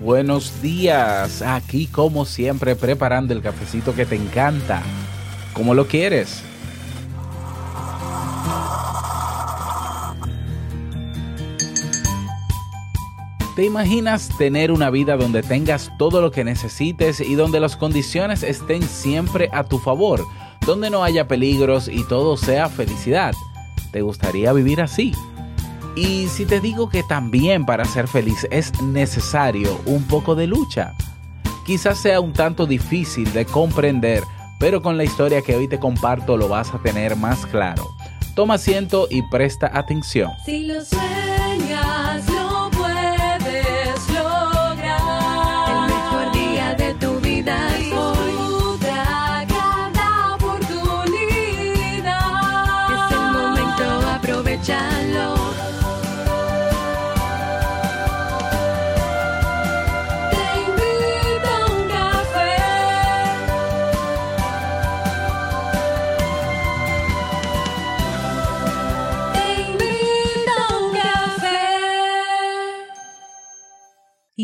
buenos días. Aquí como siempre preparando el cafecito que te encanta. ¿Cómo lo quieres? ¿Te imaginas tener una vida donde tengas todo lo que necesites y donde las condiciones estén siempre a tu favor, donde no haya peligros y todo sea felicidad? ¿Te gustaría vivir así? Y si te digo que también para ser feliz es necesario un poco de lucha, quizás sea un tanto difícil de comprender, pero con la historia que hoy te comparto lo vas a tener más claro. Toma asiento y presta atención. Si lo sueñas,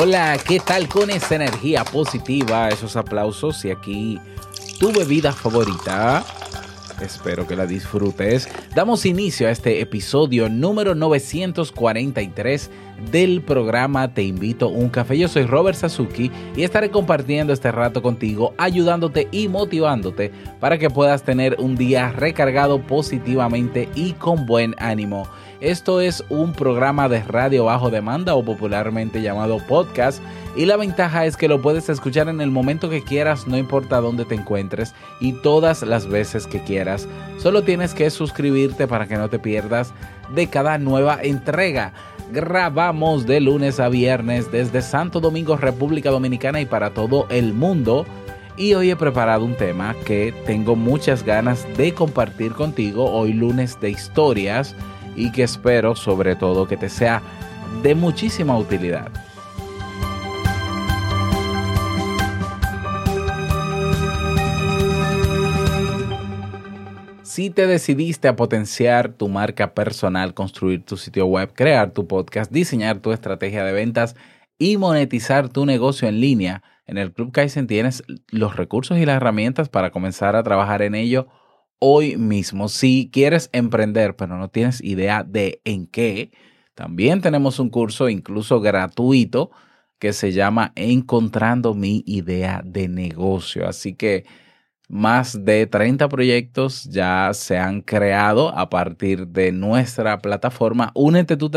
Hola, ¿qué tal con esa energía positiva, esos aplausos y aquí tu bebida favorita? Espero que la disfrutes. Damos inicio a este episodio número 943 del programa Te invito a un café. Yo soy Robert Sasuki y estaré compartiendo este rato contigo, ayudándote y motivándote para que puedas tener un día recargado positivamente y con buen ánimo. Esto es un programa de radio bajo demanda o popularmente llamado podcast y la ventaja es que lo puedes escuchar en el momento que quieras, no importa dónde te encuentres y todas las veces que quieras. Solo tienes que suscribirte para que no te pierdas de cada nueva entrega. Grabamos de lunes a viernes desde Santo Domingo, República Dominicana y para todo el mundo. Y hoy he preparado un tema que tengo muchas ganas de compartir contigo hoy lunes de historias y que espero sobre todo que te sea de muchísima utilidad. Si te decidiste a potenciar tu marca personal, construir tu sitio web, crear tu podcast, diseñar tu estrategia de ventas y monetizar tu negocio en línea, en el Club Kaizen tienes los recursos y las herramientas para comenzar a trabajar en ello hoy mismo. Si quieres emprender, pero no tienes idea de en qué, también tenemos un curso incluso gratuito que se llama Encontrando mi idea de negocio. Así que más de 30 proyectos ya se han creado a partir de nuestra plataforma. Únete tú,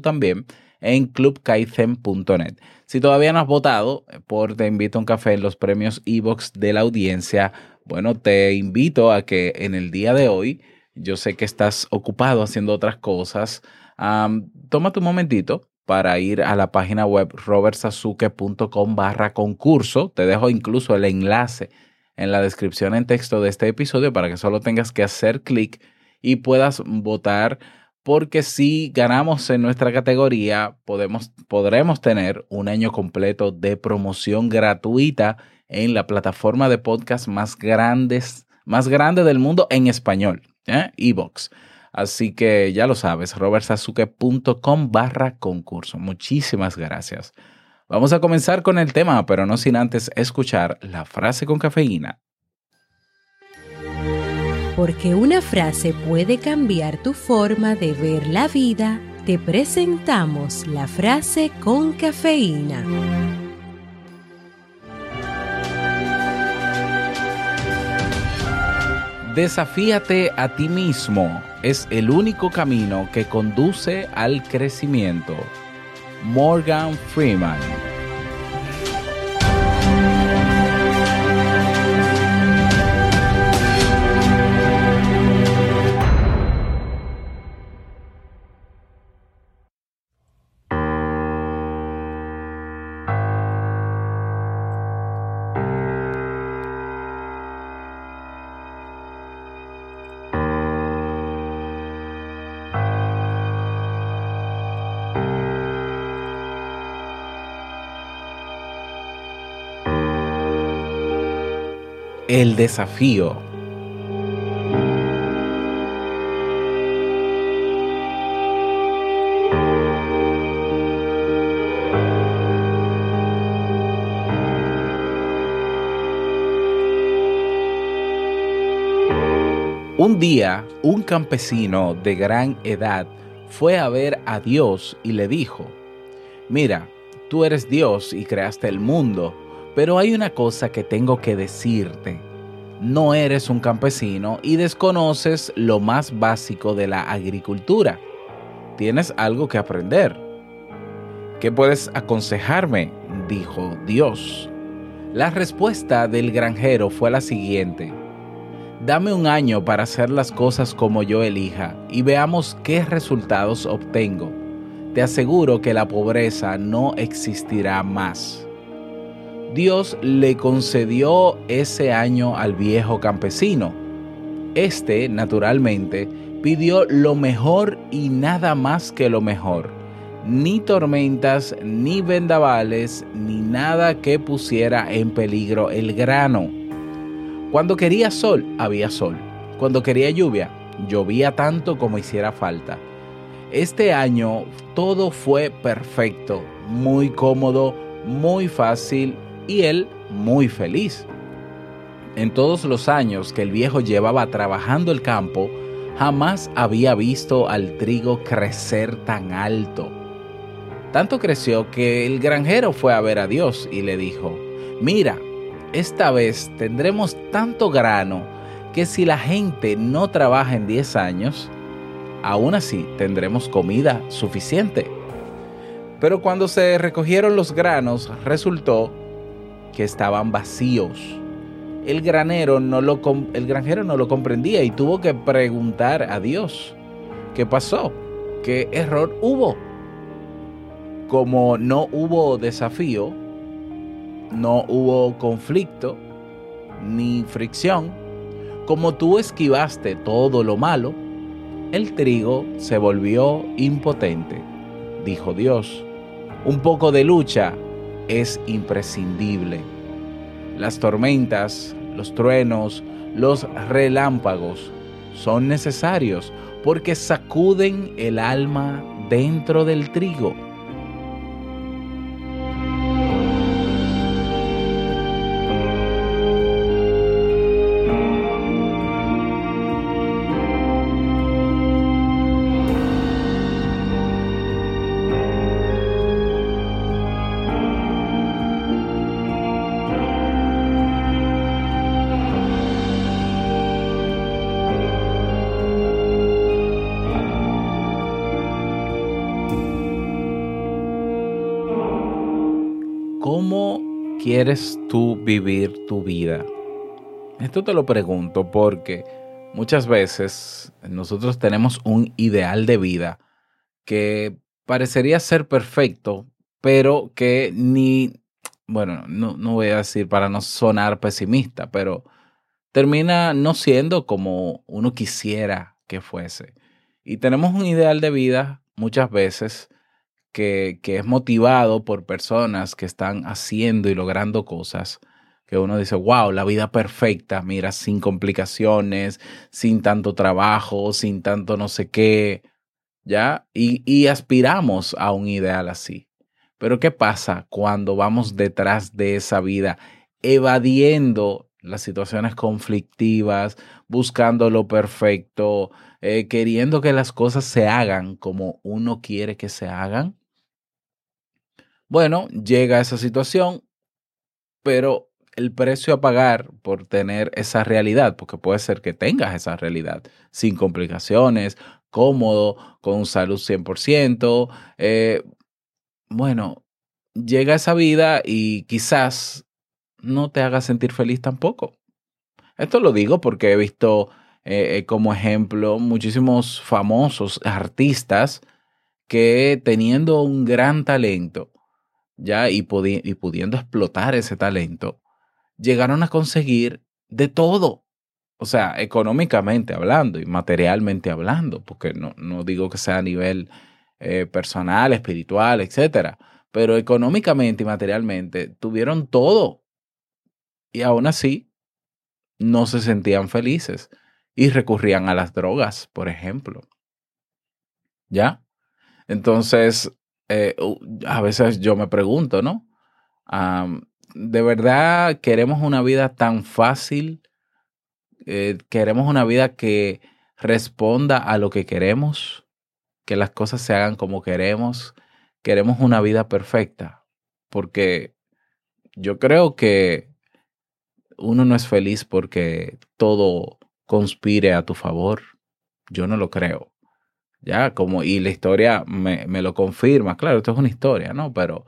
también en clubkaizen.net. Si todavía no has votado por Te invito a un café en los premios Evox de la audiencia, bueno, te invito a que en el día de hoy, yo sé que estás ocupado haciendo otras cosas, am, tómate un momentito para ir a la página web robertsazuke.com barra concurso. Te dejo incluso el enlace en la descripción en texto de este episodio para que solo tengas que hacer clic y puedas votar porque si ganamos en nuestra categoría podemos, podremos tener un año completo de promoción gratuita en la plataforma de podcast más grandes, más grande del mundo en español, ¿eh? Evox. Así que ya lo sabes, robertsazuke.com barra concurso. Muchísimas gracias. Vamos a comenzar con el tema, pero no sin antes escuchar la frase con cafeína. Porque una frase puede cambiar tu forma de ver la vida, te presentamos la frase con cafeína. Desafíate a ti mismo. Es el único camino que conduce al crecimiento. Morgan Freeman. El desafío. Un día, un campesino de gran edad fue a ver a Dios y le dijo, Mira, tú eres Dios y creaste el mundo, pero hay una cosa que tengo que decirte. No eres un campesino y desconoces lo más básico de la agricultura. Tienes algo que aprender. ¿Qué puedes aconsejarme? dijo Dios. La respuesta del granjero fue la siguiente. Dame un año para hacer las cosas como yo elija y veamos qué resultados obtengo. Te aseguro que la pobreza no existirá más. Dios le concedió ese año al viejo campesino. Este, naturalmente, pidió lo mejor y nada más que lo mejor. Ni tormentas, ni vendavales, ni nada que pusiera en peligro el grano. Cuando quería sol, había sol. Cuando quería lluvia, llovía tanto como hiciera falta. Este año todo fue perfecto, muy cómodo, muy fácil y él muy feliz. En todos los años que el viejo llevaba trabajando el campo, jamás había visto al trigo crecer tan alto. Tanto creció que el granjero fue a ver a Dios y le dijo, mira, esta vez tendremos tanto grano que si la gente no trabaja en 10 años, aún así tendremos comida suficiente. Pero cuando se recogieron los granos, resultó que estaban vacíos. El granero no lo el granjero no lo comprendía y tuvo que preguntar a Dios qué pasó, qué error hubo. Como no hubo desafío, no hubo conflicto ni fricción, como tú esquivaste todo lo malo, el trigo se volvió impotente, dijo Dios. Un poco de lucha es imprescindible. Las tormentas, los truenos, los relámpagos son necesarios porque sacuden el alma dentro del trigo. Quieres tú vivir tu vida? Esto te lo pregunto porque muchas veces nosotros tenemos un ideal de vida que parecería ser perfecto, pero que ni, bueno, no, no voy a decir para no sonar pesimista, pero termina no siendo como uno quisiera que fuese. Y tenemos un ideal de vida muchas veces que, es motivado por personas que están haciendo y logrando cosas que uno dice, wow, la vida perfecta, mira, sin complicaciones, sin tanto trabajo, sin tanto no sé qué, ¿ya? Y, y aspiramos a un ideal así. Pero ¿qué pasa cuando vamos detrás de esa vida, evadiendo las situaciones conflictivas, buscando lo perfecto, eh, queriendo que las cosas se hagan como uno quiere que se hagan? Bueno, llega esa situación, pero el precio a pagar por tener esa realidad, porque puede ser que tengas esa realidad sin complicaciones, cómodo, con salud 100%, eh, bueno, llega esa vida y quizás no te haga sentir feliz tampoco. Esto lo digo porque he visto eh, como ejemplo muchísimos famosos artistas que teniendo un gran talento, ya y, pudi y pudiendo explotar ese talento, llegaron a conseguir de todo. O sea, económicamente hablando y materialmente hablando, porque no, no digo que sea a nivel eh, personal, espiritual, etcétera, pero económicamente y materialmente tuvieron todo. Y aún así, no se sentían felices y recurrían a las drogas, por ejemplo. ¿Ya? Entonces, eh, a veces yo me pregunto, ¿no? Am, ¿De verdad queremos una vida tan fácil? Eh, ¿Queremos una vida que responda a lo que queremos? ¿Que las cosas se hagan como queremos? ¿Queremos una vida perfecta? Porque yo creo que uno no es feliz porque todo conspire a tu favor. Yo no lo creo. Ya, como, y la historia me, me lo confirma. Claro, esto es una historia, ¿no? Pero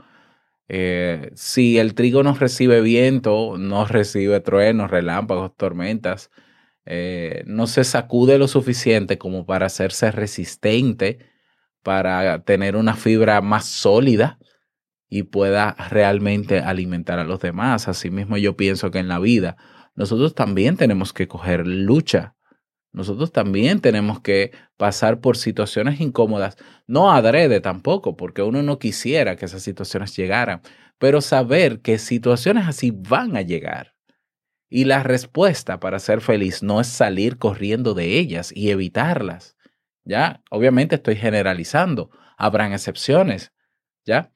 eh, si el trigo no recibe viento, no recibe truenos, relámpagos, tormentas, eh, no se sacude lo suficiente como para hacerse resistente, para tener una fibra más sólida y pueda realmente alimentar a los demás. Asimismo, yo pienso que en la vida nosotros también tenemos que coger lucha. Nosotros también tenemos que pasar por situaciones incómodas, no adrede tampoco, porque uno no quisiera que esas situaciones llegaran, pero saber que situaciones así van a llegar. Y la respuesta para ser feliz no es salir corriendo de ellas y evitarlas. ¿Ya? Obviamente estoy generalizando, habrán excepciones, ¿ya?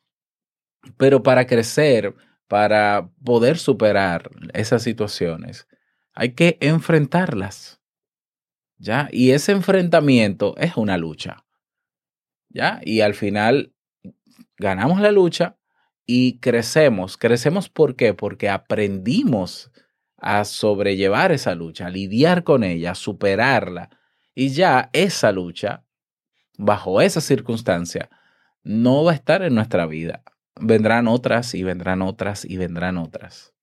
Pero para crecer, para poder superar esas situaciones, hay que enfrentarlas. ¿Ya? Y ese enfrentamiento es una lucha. ¿Ya? Y al final ganamos la lucha y crecemos. ¿Crecemos por qué? Porque aprendimos a sobrellevar esa lucha, a lidiar con ella, a superarla. Y ya esa lucha, bajo esa circunstancia, no va a estar en nuestra vida. Vendrán otras y vendrán otras y vendrán otras.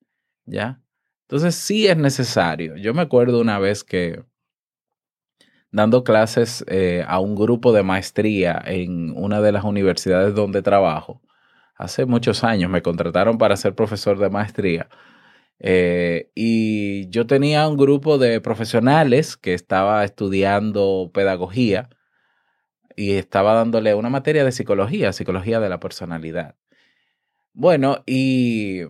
¿Ya? Entonces sí es necesario. Yo me acuerdo una vez que dando clases eh, a un grupo de maestría en una de las universidades donde trabajo, hace muchos años me contrataron para ser profesor de maestría. Eh, y yo tenía un grupo de profesionales que estaba estudiando pedagogía y estaba dándole una materia de psicología, psicología de la personalidad. Bueno, y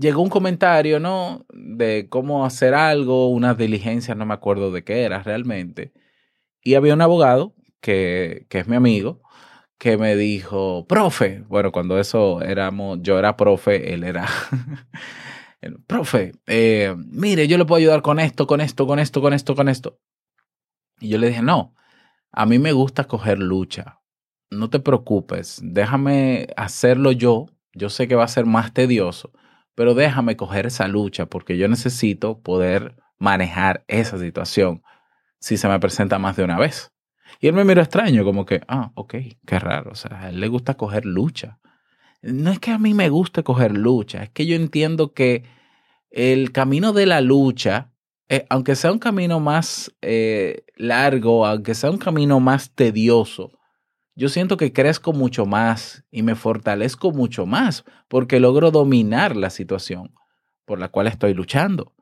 llegó un comentario, ¿no? De cómo hacer algo, unas diligencias, no me acuerdo de qué era realmente. Y había un abogado que, que es mi amigo, que me dijo, profe, bueno, cuando eso éramos, yo era profe, él era, profe, eh, mire, yo le puedo ayudar con esto, con esto, con esto, con esto, con esto. Y yo le dije, no, a mí me gusta coger lucha. No te preocupes, déjame hacerlo yo. Yo sé que va a ser más tedioso, pero déjame coger esa lucha porque yo necesito poder manejar esa situación si se me presenta más de una vez. Y él me miró extraño, como que, ah, ok, qué raro. O sea, a él le gusta coger lucha. No es que a mí me guste coger lucha, es que yo entiendo que el camino de la lucha, eh, aunque sea un camino más eh, largo, aunque sea un camino más tedioso, yo siento que crezco mucho más y me fortalezco mucho más porque logro dominar la situación por la cual estoy luchando,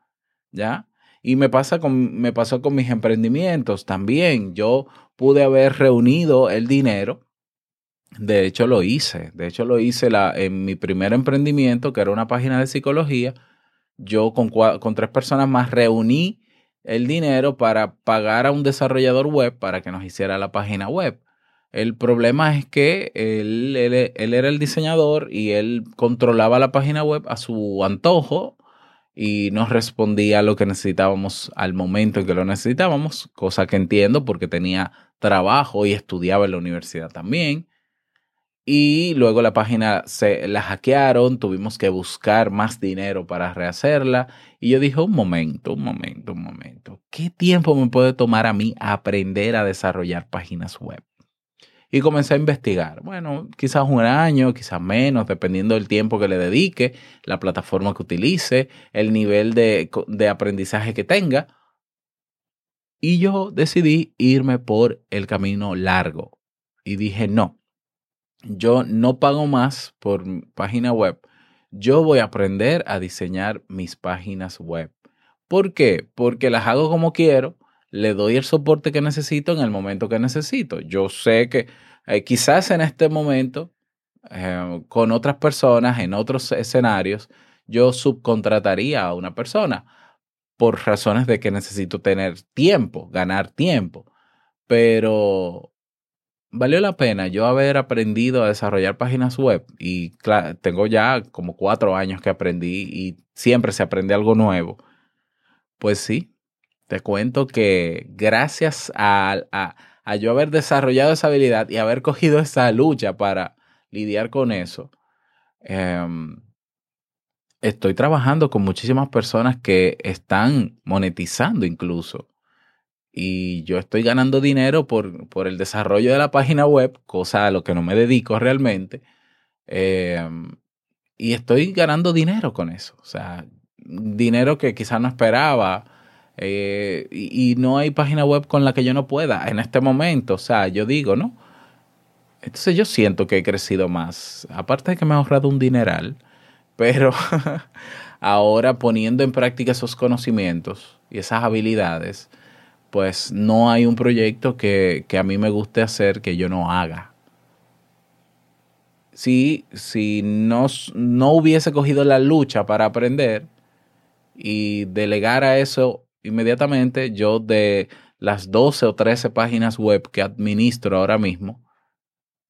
¿ya? Y me, pasa con, me pasó con mis emprendimientos también. Yo pude haber reunido el dinero. De hecho, lo hice. De hecho, lo hice la, en mi primer emprendimiento, que era una página de psicología. Yo con, con tres personas más reuní el dinero para pagar a un desarrollador web para que nos hiciera la página web. El problema es que él, él- él era el diseñador y él controlaba la página web a su antojo y nos respondía lo que necesitábamos al momento en que lo necesitábamos, cosa que entiendo porque tenía trabajo y estudiaba en la universidad también. Y luego la página se la hackearon, tuvimos que buscar más dinero para rehacerla. Y yo dije, un momento, un momento, un momento. ¿Qué tiempo me puede tomar a mí aprender a desarrollar páginas web? Y comencé a investigar. Bueno, quizás un año, quizás menos, dependiendo del tiempo que le dedique, la plataforma que utilice, el nivel de, de aprendizaje que tenga. Y yo decidí irme por el camino largo. Y dije, no, yo no pago más por página web. Yo voy a aprender a diseñar mis páginas web. ¿Por qué? Porque las hago como quiero, le doy el soporte que necesito en el momento que necesito. Yo sé que eh, quizás en este momento, eh, con otras personas, en otros escenarios, yo subcontrataría a una persona. por razones de que necesito tener tiempo, ganar tiempo. Pero valió la pena yo haber aprendido a desarrollar páginas web y tengo ya como cuatro años que aprendí y siempre se aprende algo nuevo. Pues sí, te cuento que gracias a, a- yo haber desarrollado esa habilidad y haber cogido esa lucha para lidiar con eso, em, estoy trabajando con muchísimas personas que están monetizando incluso. Y yo estoy ganando dinero por, por el desarrollo de la página web, cosa a lo que no me dedico realmente. Em, y estoy ganando dinero con eso. O sea, dinero que quizás no esperaba. Eh, y, no hay página web con la que yo no pueda en este momento. O sea, yo digo, ¿no? Entonces yo siento que he crecido más. Aparte de que me he ahorrado un dineral, pero ahora poniendo en práctica esos conocimientos y esas habilidades, pues no hay un proyecto que, que a mí me guste hacer que yo no haga. Si, si no, no hubiese cogido la lucha para aprender y delegar a eso inmediatamente, yo de las 12 o 13 páginas web que administro ahora mismo,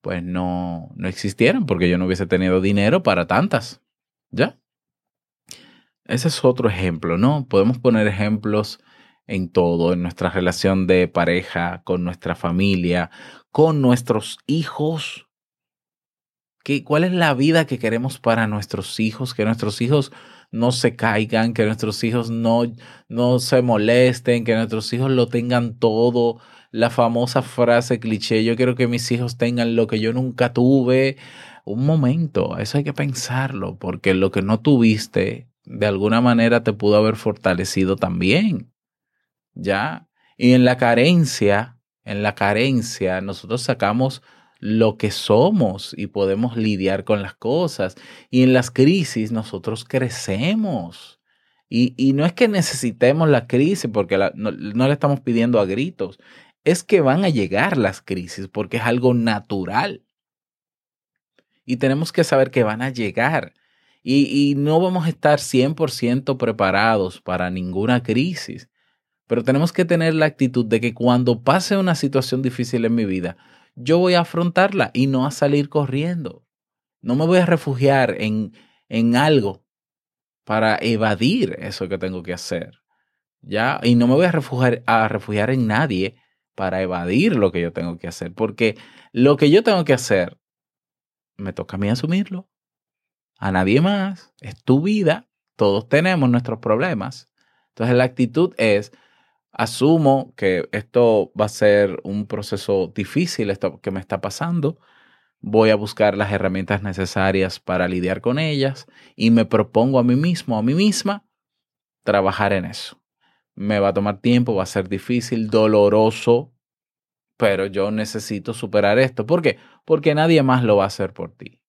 pues no, no existieran porque yo no hubiese tenido dinero para tantas. ¿Ya? Ese es otro ejemplo, ¿no? Podemos poner ejemplos en todo, en nuestra relación de pareja, con nuestra familia, con nuestros hijos. ¿Qué, ¿Cuál es la vida que queremos para nuestros hijos? Que nuestros hijos no se caigan, que nuestros hijos no, no se molesten, que nuestros hijos lo tengan todo. La famosa frase cliché, yo quiero que mis hijos tengan lo que yo nunca tuve. Un momento, eso hay que pensarlo, porque lo que no tuviste, de alguna manera te pudo haber fortalecido también. ¿Ya? Y en la carencia, en la carencia, nosotros sacamos lo que somos y podemos lidiar con las cosas. Y en las crisis nosotros crecemos. Y, y no es que necesitemos la crisis porque no, no le estamos pidiendo a gritos, es que van a llegar las crisis porque es algo natural. Y tenemos que saber que van a llegar. Y, y no vamos a estar 100% preparados para ninguna crisis. Pero tenemos que tener la actitud de que cuando pase una situación difícil en mi vida, yo voy a afrontarla y no a salir corriendo. No me voy a refugiar en, en algo para evadir eso que tengo que hacer. ¿Ya? Y no me voy a refugiar, a refugiar en nadie para evadir lo que yo tengo que hacer. Porque lo que yo tengo que hacer, me toca a mí asumirlo. A nadie más. Es tu vida. Todos tenemos nuestros problemas. Entonces la actitud es, asumo que esto va a ser un proceso difícil, esto que me está pasando. Voy a buscar las herramientas necesarias para lidiar con ellas y me propongo a mí mismo, a mí misma, trabajar en eso. Me va a tomar tiempo, va a ser difícil, doloroso, pero yo necesito superar esto. ¿Por qué? Porque nadie más lo va a hacer por ti.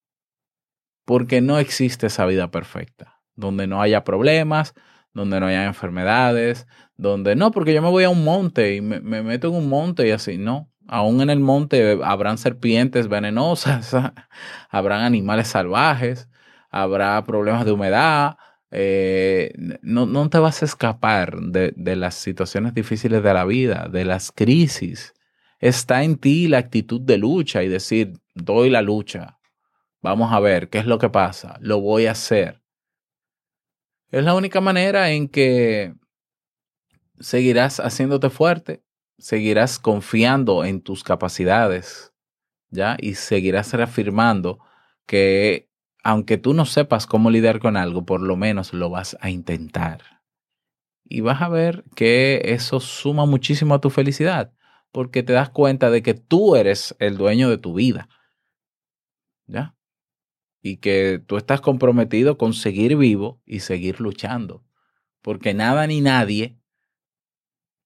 Porque no existe esa vida perfecta, donde no haya problemas, donde no haya enfermedades, donde no, porque yo me voy a un monte y me, me meto en un monte y así, no. Aún en el monte habrán serpientes venenosas, habrán animales salvajes, habrá problemas de humedad. eh, no, no te vas a escapar de, de las situaciones difíciles de la vida, de las crisis. Está en ti la actitud de lucha y decir, doy la lucha. Vamos a ver qué es lo que pasa. Lo voy a hacer. Es la única manera en que seguirás haciéndote fuerte, seguirás confiando en tus capacidades, ¿ya? Y seguirás reafirmando que aunque tú no sepas cómo lidiar con algo, por lo menos lo vas a intentar. Y vas a ver que eso suma muchísimo a tu felicidad, porque te das cuenta de que tú eres el dueño de tu vida, ¿ya? Y que tú estás comprometido con seguir vivo y seguir luchando, porque nada ni nadie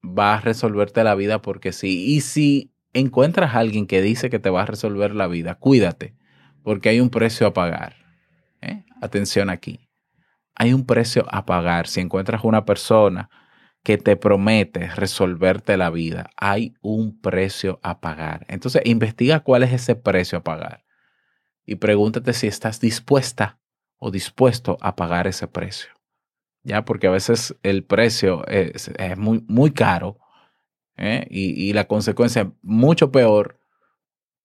va a resolverte la vida porque sí. Y si encuentras a alguien que dice que te va a resolver la vida, cuídate, porque hay un precio a pagar. ¿eh? Atención aquí. Hay un precio a pagar. Si encuentras una persona que te promete resolverte la vida, hay un precio a pagar. Entonces, investiga cuál es ese precio a pagar y pregúntate si estás dispuesta o dispuesto a pagar ese precio. ya porque a veces el precio es, muy, muy caro ¿eh? y, y la consecuencia es mucho peor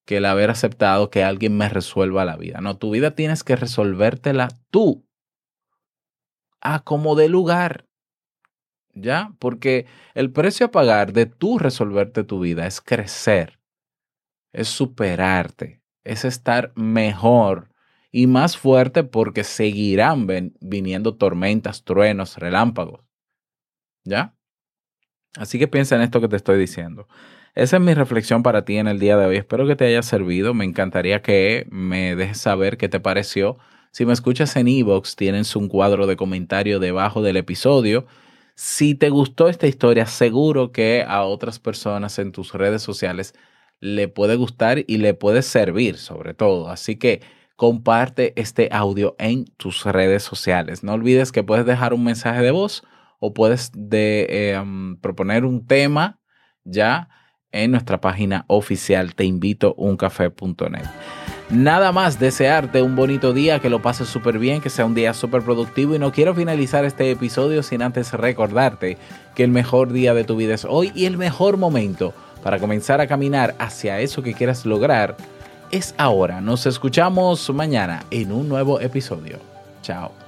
que el haber aceptado que alguien me resuelva la vida. No, tu vida tienes que resolvértela tú, a como de lugar. ¿Ya? Porque el precio a pagar de tú resolverte tu vida es crecer, es superarte, es estar mejor y más fuerte porque seguirán ven- viniendo tormentas, truenos, relámpagos. ¿Ya? Así que piensa en esto que te estoy diciendo. Esa es mi reflexión para ti en el día de hoy. Espero que te haya servido. Me encantaría que me dejes saber qué te pareció. Si me escuchas en Evox, tienes un cuadro de comentario debajo del episodio. Si te gustó esta historia, seguro que a otras personas en tus redes sociales le puede gustar y le puede servir sobre todo. Así que comparte este audio en tus redes sociales. No olvides que puedes dejar un mensaje de voz o puedes de, um, proponer un tema ya en nuestra página oficial teinvitouncafé.net. Nada más desearte un bonito día, que lo pases súper bien, que sea un día súper productivo y no quiero finalizar este episodio sin antes recordarte que el mejor día de tu vida es hoy y el mejor momento para comenzar a caminar hacia eso que quieras lograr es ahora. Nos escuchamos mañana en un nuevo episodio. Chao.